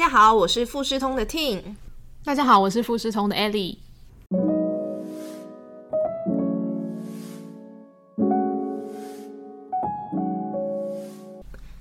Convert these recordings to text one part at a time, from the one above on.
家好，我是富士通的 Ting。大家好，我是富士通的 Ellie。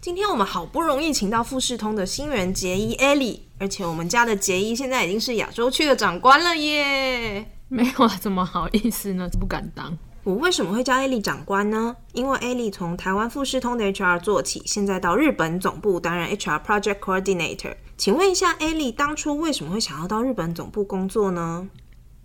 今天我们好不容易请到富士通的新人杰伊 Ellie，而且我们家的杰伊现在已经是亚洲区的长官了耶！没有啊，怎么好意思呢？不敢当。我为什么会叫 Ellie 长官呢？因为 Ellie 从台湾富士通的 HR 做起，现在到日本总部担任 HR Project Coordinator。请问一下，Ellie 当初为什么会想要到日本总部工作呢？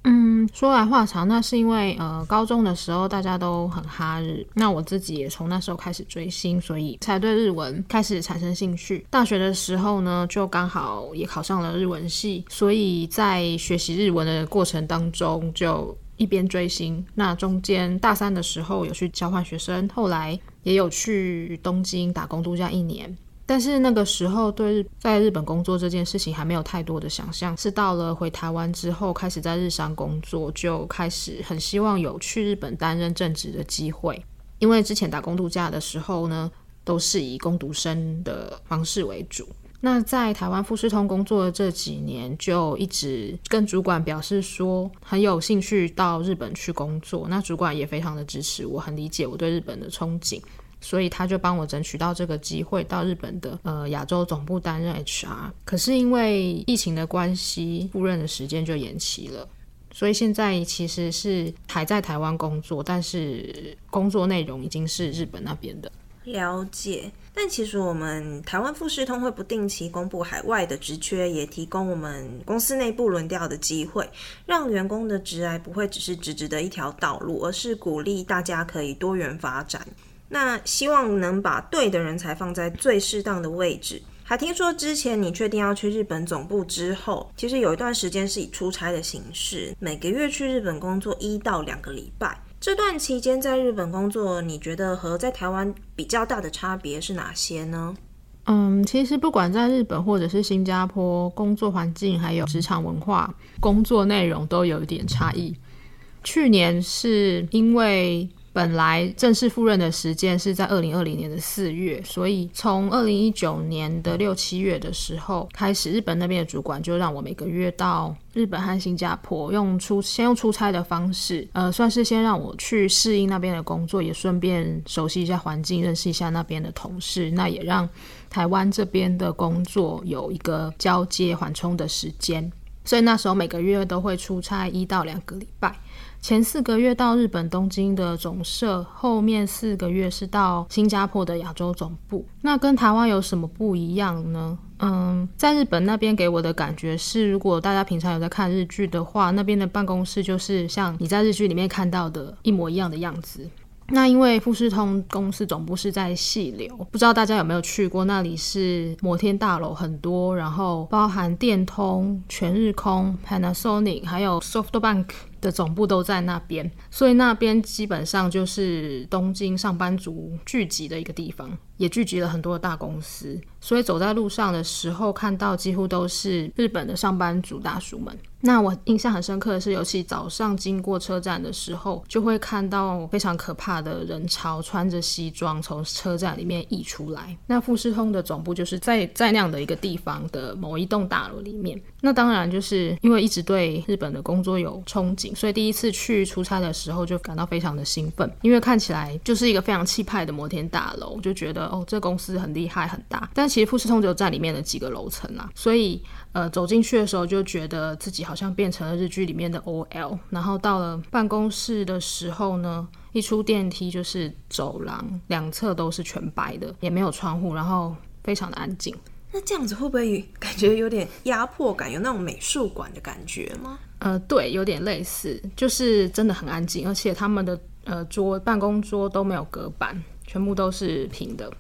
嗯，说来话长，那是因为呃，高中的时候大家都很哈日，那我自己也从那时候开始追星，所以才对日文开始产生兴趣。大学的时候呢，就刚好也考上了日文系，所以在学习日文的过程当中，就一边追星。那中间大三的时候有去交换学生，后来也有去东京打工度假一年。但是那个时候对日在日本工作这件事情还没有太多的想象，是到了回台湾之后，开始在日商工作，就开始很希望有去日本担任正职的机会。因为之前打工度假的时候呢，都是以工读生的方式为主。那在台湾富士通工作的这几年，就一直跟主管表示说很有兴趣到日本去工作。那主管也非常的支持我，很理解我对日本的憧憬。所以他就帮我争取到这个机会，到日本的呃亚洲总部担任 HR。可是因为疫情的关系，赴任的时间就延期了。所以现在其实是还在台湾工作，但是工作内容已经是日本那边的。了解。但其实我们台湾富士通会不定期公布海外的职缺，也提供我们公司内部轮调的机会，让员工的职涯不会只是直直的一条道路，而是鼓励大家可以多元发展。那希望能把对的人才放在最适当的位置。还听说之前你确定要去日本总部之后，其实有一段时间是以出差的形式，每个月去日本工作一到两个礼拜。这段期间在日本工作，你觉得和在台湾比较大的差别是哪些呢？嗯，其实不管在日本或者是新加坡，工作环境还有职场文化、工作内容都有一点差异。去年是因为。本来正式赴任的时间是在二零二零年的四月，所以从二零一九年的六七月的时候开始，日本那边的主管就让我每个月到日本和新加坡，用出先用出差的方式，呃，算是先让我去适应那边的工作，也顺便熟悉一下环境，认识一下那边的同事，那也让台湾这边的工作有一个交接缓冲的时间。所以那时候每个月都会出差一到两个礼拜。前四个月到日本东京的总社，后面四个月是到新加坡的亚洲总部。那跟台湾有什么不一样呢？嗯，在日本那边给我的感觉是，如果大家平常有在看日剧的话，那边的办公室就是像你在日剧里面看到的一模一样的样子。那因为富士通公司总部是在细流，不知道大家有没有去过？那里是摩天大楼很多，然后包含电通、全日空、Panasonic，还有 SoftBank。的总部都在那边，所以那边基本上就是东京上班族聚集的一个地方，也聚集了很多的大公司。所以走在路上的时候，看到几乎都是日本的上班族大叔们。那我印象很深刻的是，尤其早上经过车站的时候，就会看到非常可怕的人潮，穿着西装从车站里面溢出来。那富士通的总部就是在在那样的一个地方的某一栋大楼里面。那当然就是因为一直对日本的工作有憧憬。所以第一次去出差的时候就感到非常的兴奋，因为看起来就是一个非常气派的摩天大楼，就觉得哦，这公司很厉害很大。但其实富士通只有在里面的几个楼层啊，所以呃走进去的时候就觉得自己好像变成了日剧里面的 OL。然后到了办公室的时候呢，一出电梯就是走廊，两侧都是全白的，也没有窗户，然后非常的安静。那这样子会不会感觉有点压迫感，有那种美术馆的感觉吗？呃，对，有点类似，就是真的很安静，而且他们的呃桌办公桌都没有隔板，全部都是平的，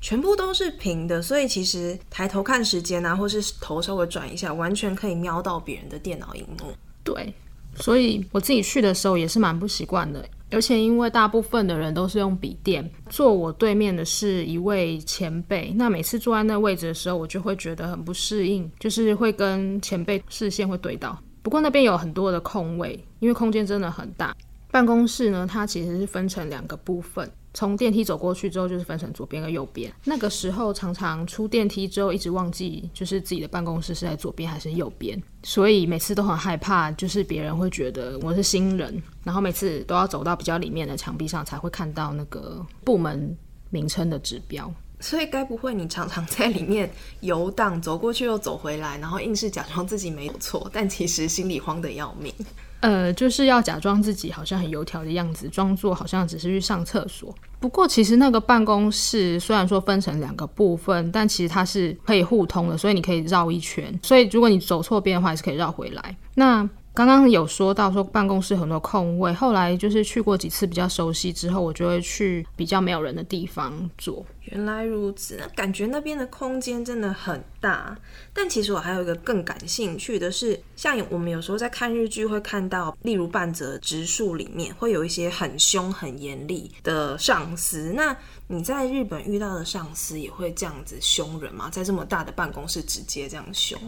全部都是平的，所以其实抬头看时间啊，或是头稍微转一下，完全可以瞄到别人的电脑荧幕。对，所以我自己去的时候也是蛮不习惯的，而且因为大部分的人都是用笔电，坐我对面的是一位前辈，那每次坐在那位置的时候，我就会觉得很不适应，就是会跟前辈视线会对到。不过那边有很多的空位，因为空间真的很大。办公室呢，它其实是分成两个部分，从电梯走过去之后，就是分成左边跟右边。那个时候常常出电梯之后，一直忘记就是自己的办公室是在左边还是右边，所以每次都很害怕，就是别人会觉得我是新人，然后每次都要走到比较里面的墙壁上才会看到那个部门名称的指标。所以该不会你常常在里面游荡，走过去又走回来，然后硬是假装自己没有错，但其实心里慌得要命。呃，就是要假装自己好像很油条的样子，装作好像只是去上厕所。不过其实那个办公室虽然说分成两个部分，但其实它是可以互通的，所以你可以绕一圈。所以如果你走错边的话，还是可以绕回来。那刚刚有说到说办公室很多空位，后来就是去过几次比较熟悉之后，我就会去比较没有人的地方坐。原来如此，那感觉那边的空间真的很大。但其实我还有一个更感兴趣的是，像我们有时候在看日剧会看到，例如半泽直树里面会有一些很凶很严厉的上司。那你在日本遇到的上司也会这样子凶人吗？在这么大的办公室直接这样凶？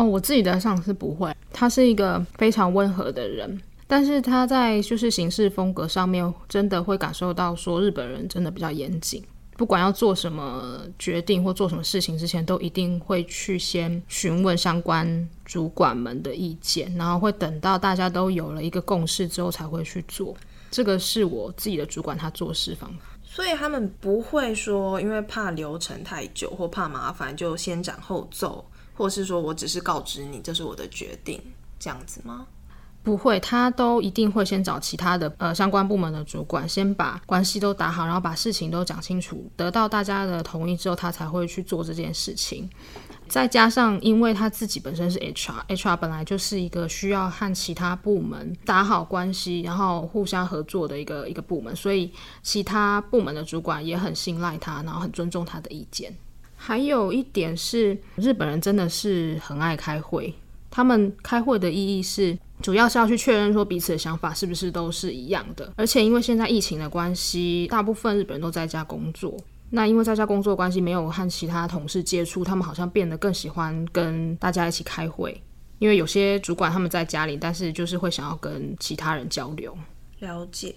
哦，我自己的上司不会，他是一个非常温和的人，但是他在就是行事风格上面，真的会感受到说日本人真的比较严谨，不管要做什么决定或做什么事情之前，都一定会去先询问相关主管们的意见，然后会等到大家都有了一个共识之后才会去做。这个是我自己的主管他做事方法，所以他们不会说因为怕流程太久或怕麻烦就先斩后奏。或是说我只是告知你，这是我的决定，这样子吗？不会，他都一定会先找其他的呃相关部门的主管，先把关系都打好，然后把事情都讲清楚，得到大家的同意之后，他才会去做这件事情。再加上，因为他自己本身是 HR，HR 本来就是一个需要和其他部门打好关系，然后互相合作的一个一个部门，所以其他部门的主管也很信赖他，然后很尊重他的意见。还有一点是，日本人真的是很爱开会。他们开会的意义是，主要是要去确认说彼此的想法是不是都是一样的。而且因为现在疫情的关系，大部分日本人都在家工作。那因为在家工作关系，没有和其他同事接触，他们好像变得更喜欢跟大家一起开会。因为有些主管他们在家里，但是就是会想要跟其他人交流。了解。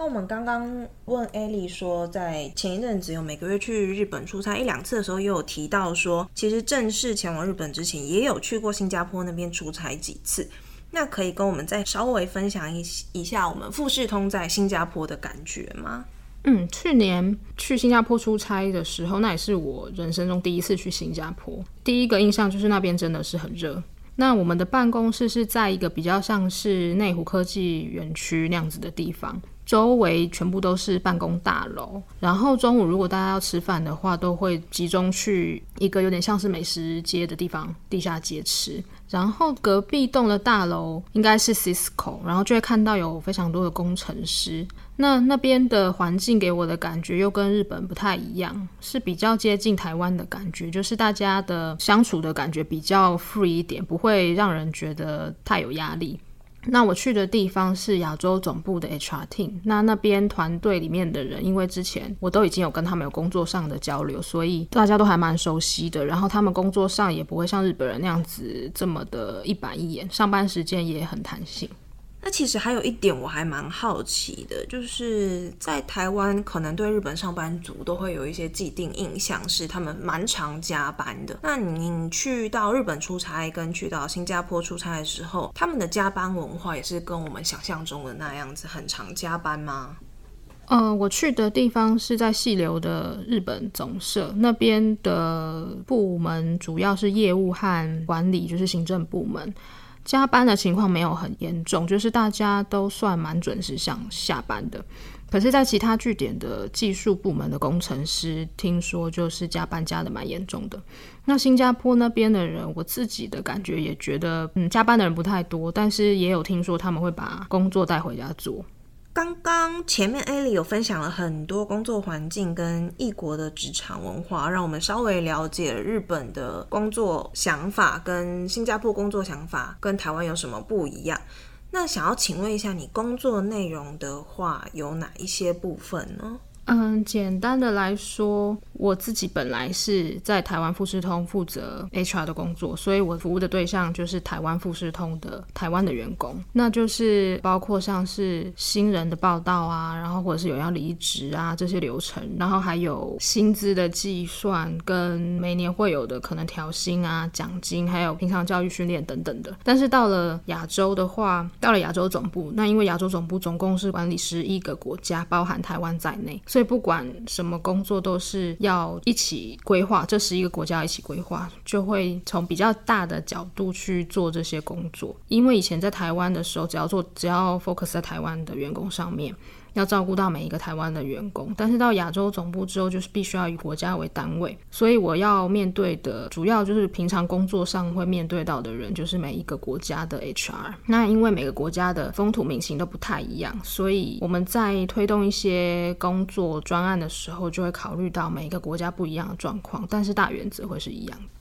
那我们刚刚问艾莉说，在前一阵子有每个月去日本出差一两次的时候，也有提到说，其实正式前往日本之前，也有去过新加坡那边出差几次。那可以跟我们再稍微分享一一下我们富士通在新加坡的感觉吗？嗯，去年去新加坡出差的时候，那也是我人生中第一次去新加坡。第一个印象就是那边真的是很热。那我们的办公室是在一个比较像是内湖科技园区那样子的地方。周围全部都是办公大楼，然后中午如果大家要吃饭的话，都会集中去一个有点像是美食街的地方——地下街吃。然后隔壁栋的大楼应该是 Cisco，然后就会看到有非常多的工程师。那那边的环境给我的感觉又跟日本不太一样，是比较接近台湾的感觉，就是大家的相处的感觉比较 free 一点，不会让人觉得太有压力。那我去的地方是亚洲总部的 HR team，那那边团队里面的人，因为之前我都已经有跟他们有工作上的交流，所以大家都还蛮熟悉的。然后他们工作上也不会像日本人那样子这么的一板一眼，上班时间也很弹性。那其实还有一点我还蛮好奇的，就是在台湾可能对日本上班族都会有一些既定印象，是他们蛮常加班的。那你去到日本出差跟去到新加坡出差的时候，他们的加班文化也是跟我们想象中的那样子很常加班吗？呃，我去的地方是在细流的日本总社那边的部门，主要是业务和管理，就是行政部门。加班的情况没有很严重，就是大家都算蛮准时想下班的。可是，在其他据点的技术部门的工程师，听说就是加班加的蛮严重的。那新加坡那边的人，我自己的感觉也觉得，嗯，加班的人不太多，但是也有听说他们会把工作带回家做。刚刚前面 Ali 有分享了很多工作环境跟异国的职场文化，让我们稍微了解日本的工作想法跟新加坡工作想法跟台湾有什么不一样。那想要请问一下，你工作内容的话有哪一些部分呢？嗯，简单的来说，我自己本来是在台湾富士通负责 HR 的工作，所以我服务的对象就是台湾富士通的台湾的员工，那就是包括像是新人的报道啊，然后或者是有要离职啊这些流程，然后还有薪资的计算跟每年会有的可能调薪啊、奖金，还有平常教育训练等等的。但是到了亚洲的话，到了亚洲总部，那因为亚洲总部总共是管理十一个国家，包含台湾在内，所以。不管什么工作都是要一起规划，这十一个国家一起规划，就会从比较大的角度去做这些工作。因为以前在台湾的时候，只要做只要 focus 在台湾的员工上面。要照顾到每一个台湾的员工，但是到亚洲总部之后，就是必须要以国家为单位，所以我要面对的主要就是平常工作上会面对到的人，就是每一个国家的 HR。那因为每个国家的风土民情都不太一样，所以我们在推动一些工作专案的时候，就会考虑到每一个国家不一样的状况，但是大原则会是一样的。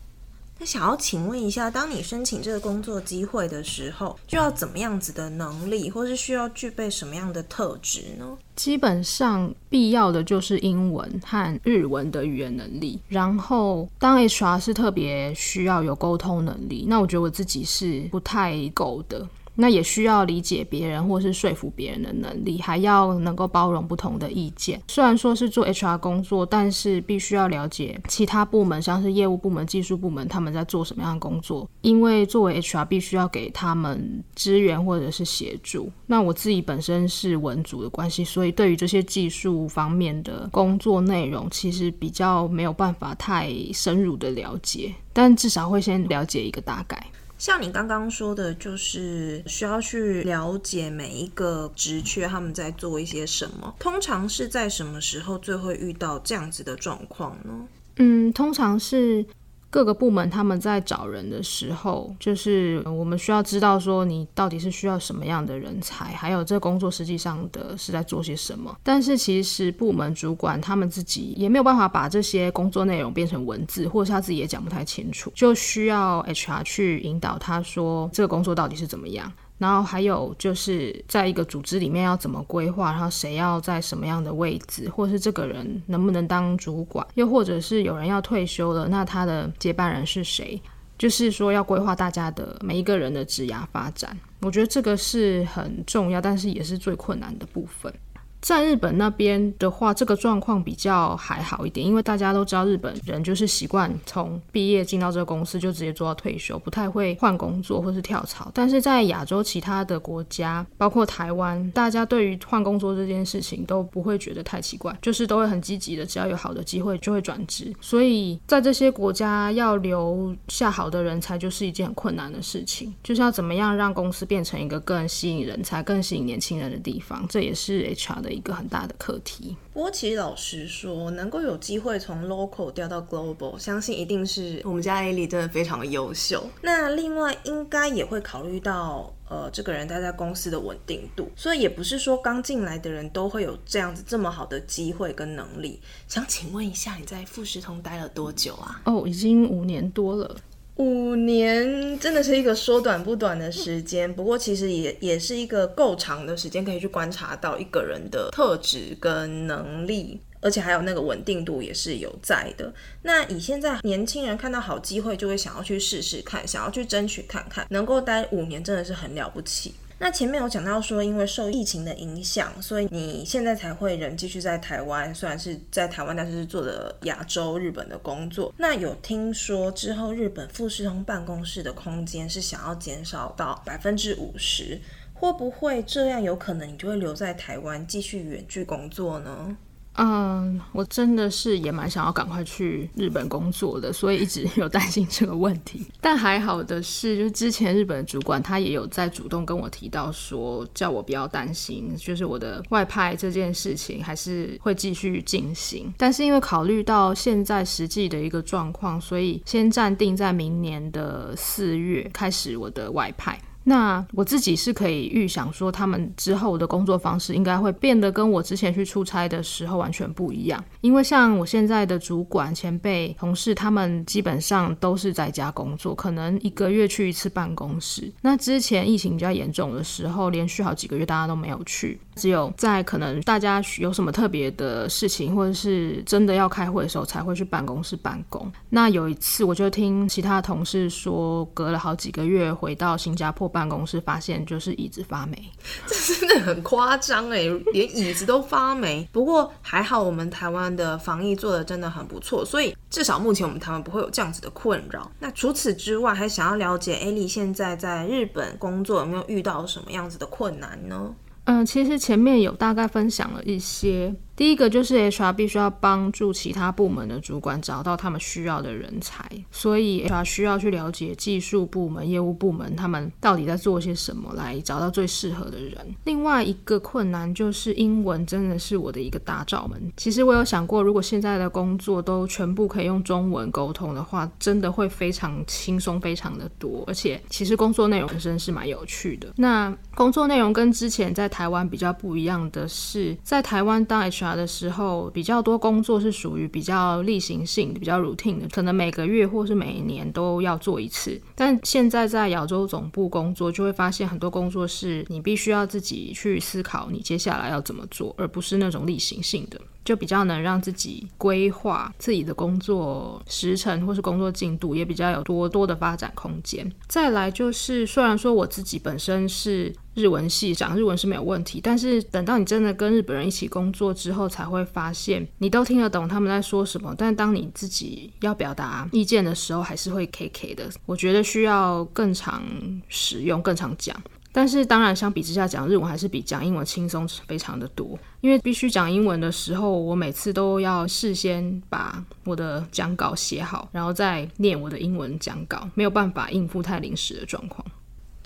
那想要请问一下，当你申请这个工作机会的时候，就要怎么样子的能力，或是需要具备什么样的特质呢？基本上必要的就是英文和日文的语言能力。然后，当 HR 是特别需要有沟通能力，那我觉得我自己是不太够的。那也需要理解别人或是说服别人的能力，还要能够包容不同的意见。虽然说是做 HR 工作，但是必须要了解其他部门，像是业务部门、技术部门他们在做什么样的工作。因为作为 HR，必须要给他们支援或者是协助。那我自己本身是文组的关系，所以对于这些技术方面的工作内容，其实比较没有办法太深入的了解，但至少会先了解一个大概。像你刚刚说的，就是需要去了解每一个职缺他们在做一些什么。通常是在什么时候最会遇到这样子的状况呢？嗯，通常是。各个部门他们在找人的时候，就是我们需要知道说你到底是需要什么样的人才，还有这工作实际上的是在做些什么。但是其实部门主管他们自己也没有办法把这些工作内容变成文字，或者是他自己也讲不太清楚，就需要 HR 去引导他说这个工作到底是怎么样。然后还有就是在一个组织里面要怎么规划，然后谁要在什么样的位置，或是这个人能不能当主管，又或者是有人要退休了，那他的接班人是谁？就是说要规划大家的每一个人的职涯发展，我觉得这个是很重要，但是也是最困难的部分。在日本那边的话，这个状况比较还好一点，因为大家都知道日本人就是习惯从毕业进到这个公司就直接做到退休，不太会换工作或是跳槽。但是在亚洲其他的国家，包括台湾，大家对于换工作这件事情都不会觉得太奇怪，就是都会很积极的，只要有好的机会就会转职。所以在这些国家要留下好的人才，就是一件很困难的事情，就是要怎么样让公司变成一个更吸引人才、更吸引年轻人的地方，这也是 HR 的。一个很大的课题。不过，其实老实说，能够有机会从 local 调到 global，相信一定是我们家 A 莉真的非常的优秀。那另外，应该也会考虑到，呃，这个人待在公司的稳定度。所以，也不是说刚进来的人都会有这样子这么好的机会跟能力。想请问一下，你在富士通待了多久啊？哦，已经五年多了。五年真的是一个说短不短的时间，不过其实也也是一个够长的时间，可以去观察到一个人的特质跟能力，而且还有那个稳定度也是有在的。那以现在年轻人看到好机会，就会想要去试试看，想要去争取看看，能够待五年真的是很了不起。那前面有讲到说，因为受疫情的影响，所以你现在才会人继续在台湾，虽然是在台湾，但是是做的亚洲日本的工作。那有听说之后日本富士通办公室的空间是想要减少到百分之五十，会不会这样有可能你就会留在台湾继续远距工作呢？嗯，我真的是也蛮想要赶快去日本工作的，所以一直有担心这个问题。但还好的是，就是之前日本主管他也有在主动跟我提到说，叫我不要担心，就是我的外派这件事情还是会继续进行。但是因为考虑到现在实际的一个状况，所以先暂定在明年的四月开始我的外派。那我自己是可以预想说，他们之后的工作方式应该会变得跟我之前去出差的时候完全不一样。因为像我现在的主管、前辈、同事，他们基本上都是在家工作，可能一个月去一次办公室。那之前疫情比较严重的时候，连续好几个月大家都没有去。只有在可能大家有什么特别的事情，或者是真的要开会的时候，才会去办公室办公。那有一次，我就听其他同事说，隔了好几个月回到新加坡办公室，发现就是椅子发霉，这真的很夸张哎，连椅子都发霉。不过还好，我们台湾的防疫做的真的很不错，所以至少目前我们台湾不会有这样子的困扰。那除此之外，还想要了解艾莉现在在日本工作有没有遇到什么样子的困难呢？嗯，其实前面有大概分享了一些。第一个就是 HR 必须要帮助其他部门的主管找到他们需要的人才，所以 HR 需要去了解技术部门、业务部门他们到底在做些什么，来找到最适合的人。另外一个困难就是英文真的是我的一个大罩门。其实我有想过，如果现在的工作都全部可以用中文沟通的话，真的会非常轻松，非常的多。而且其实工作内容本身是蛮有趣的。那工作内容跟之前在台湾比较不一样的是，在台湾当 HR。的时候比较多工作是属于比较例行性、比较 routine 的，可能每个月或是每年都要做一次。但现在在亚洲总部工作，就会发现很多工作是你必须要自己去思考你接下来要怎么做，而不是那种例行性的。就比较能让自己规划自己的工作时程或是工作进度，也比较有多多的发展空间。再来就是，虽然说我自己本身是日文系，讲日文是没有问题，但是等到你真的跟日本人一起工作之后，才会发现你都听得懂他们在说什么，但当你自己要表达意见的时候，还是会 K K 的。我觉得需要更常使用，更常讲。但是当然，相比之下讲日文还是比讲英文轻松非常的多。因为必须讲英文的时候，我每次都要事先把我的讲稿写好，然后再念我的英文讲稿，没有办法应付太临时的状况。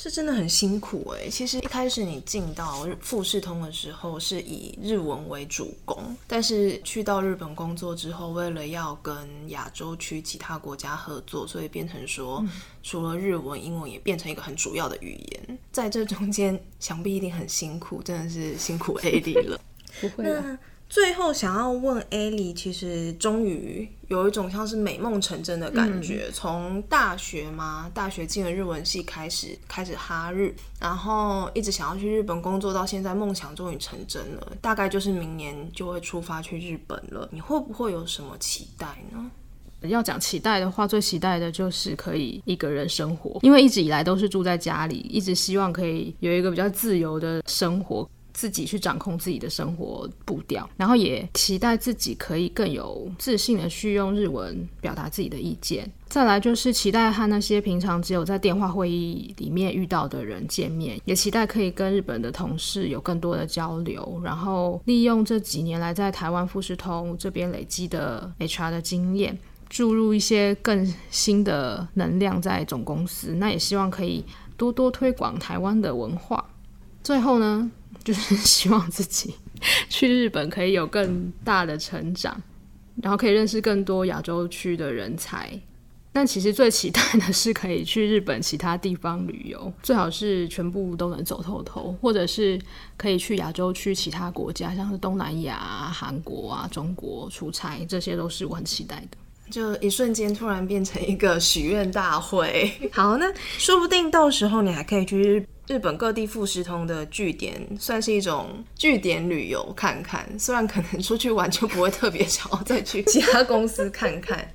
这真的很辛苦哎。其实一开始你进到富士通的时候是以日文为主攻，但是去到日本工作之后，为了要跟亚洲区其他国家合作，所以变成说除了日文，英文也变成一个很主要的语言。在这中间，想必一定很辛苦，真的是辛苦 AD 了。不会。最后想要问艾莉，其实终于有一种像是美梦成真的感觉。从大学嘛，大学进了日文系开始，开始哈日，然后一直想要去日本工作，到现在梦想终于成真了。大概就是明年就会出发去日本了。你会不会有什么期待呢？要讲期待的话，最期待的就是可以一个人生活，因为一直以来都是住在家里，一直希望可以有一个比较自由的生活。自己去掌控自己的生活步调，然后也期待自己可以更有自信的去用日文表达自己的意见。再来就是期待和那些平常只有在电话会议里面遇到的人见面，也期待可以跟日本的同事有更多的交流，然后利用这几年来在台湾富士通这边累积的 HR 的经验，注入一些更新的能量在总公司。那也希望可以多多推广台湾的文化。最后呢？就是 希望自己 去日本可以有更大的成长，然后可以认识更多亚洲区的人才。但其实最期待的是可以去日本其他地方旅游，最好是全部都能走透透，或者是可以去亚洲区其他国家，像是东南亚、韩国啊、中国出差，这些都是我很期待的。就一瞬间突然变成一个许愿大会。好，那说不定到时候你还可以去。日本各地富士通的据点算是一种据点旅游看看，虽然可能出去玩就不会特别想要再去 其他公司看看。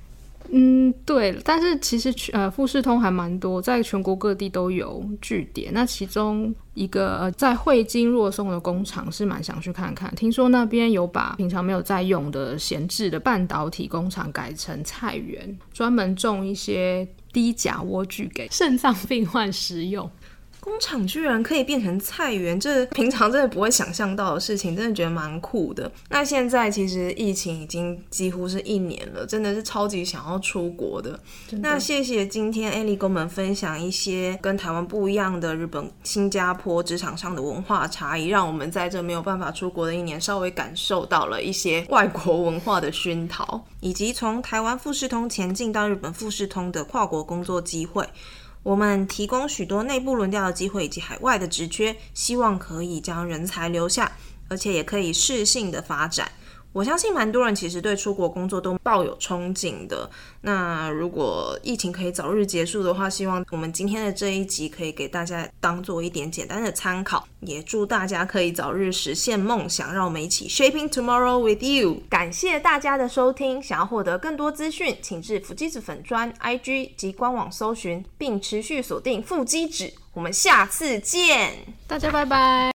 嗯，对，但是其实呃富士通还蛮多，在全国各地都有据点。那其中一个在汇金若松的工厂是蛮想去看看，听说那边有把平常没有在用的闲置的半导体工厂改成菜园，专门种一些低钾莴苣给肾脏病患食用。工厂居然可以变成菜园，这平常真的不会想象到的事情，真的觉得蛮酷的。那现在其实疫情已经几乎是一年了，真的是超级想要出国的。那谢谢今天艾莉跟我们分享一些跟台湾不一样的日本、新加坡职场上的文化差异，让我们在这没有办法出国的一年，稍微感受到了一些外国文化的熏陶，以及从台湾富士通前进到日本富士通的跨国工作机会。我们提供许多内部轮调的机会以及海外的职缺，希望可以将人才留下，而且也可以适性的发展。我相信蛮多人其实对出国工作都抱有憧憬的。那如果疫情可以早日结束的话，希望我们今天的这一集可以给大家当做一点简单的参考，也祝大家可以早日实现梦想。让我们一起 shaping tomorrow with you。感谢大家的收听，想要获得更多资讯，请至腹肌子粉砖 IG 及官网搜寻，并持续锁定腹肌子。我们下次见，大家拜拜。